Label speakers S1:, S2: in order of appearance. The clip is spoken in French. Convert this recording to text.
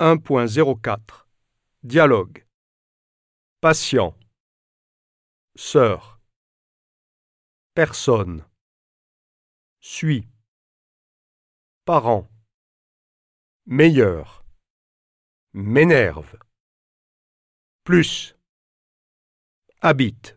S1: 1.04 Dialogue. Patient. Sœur. Personne. Suis. Parent. Meilleur. M'énerve. Plus. Habite.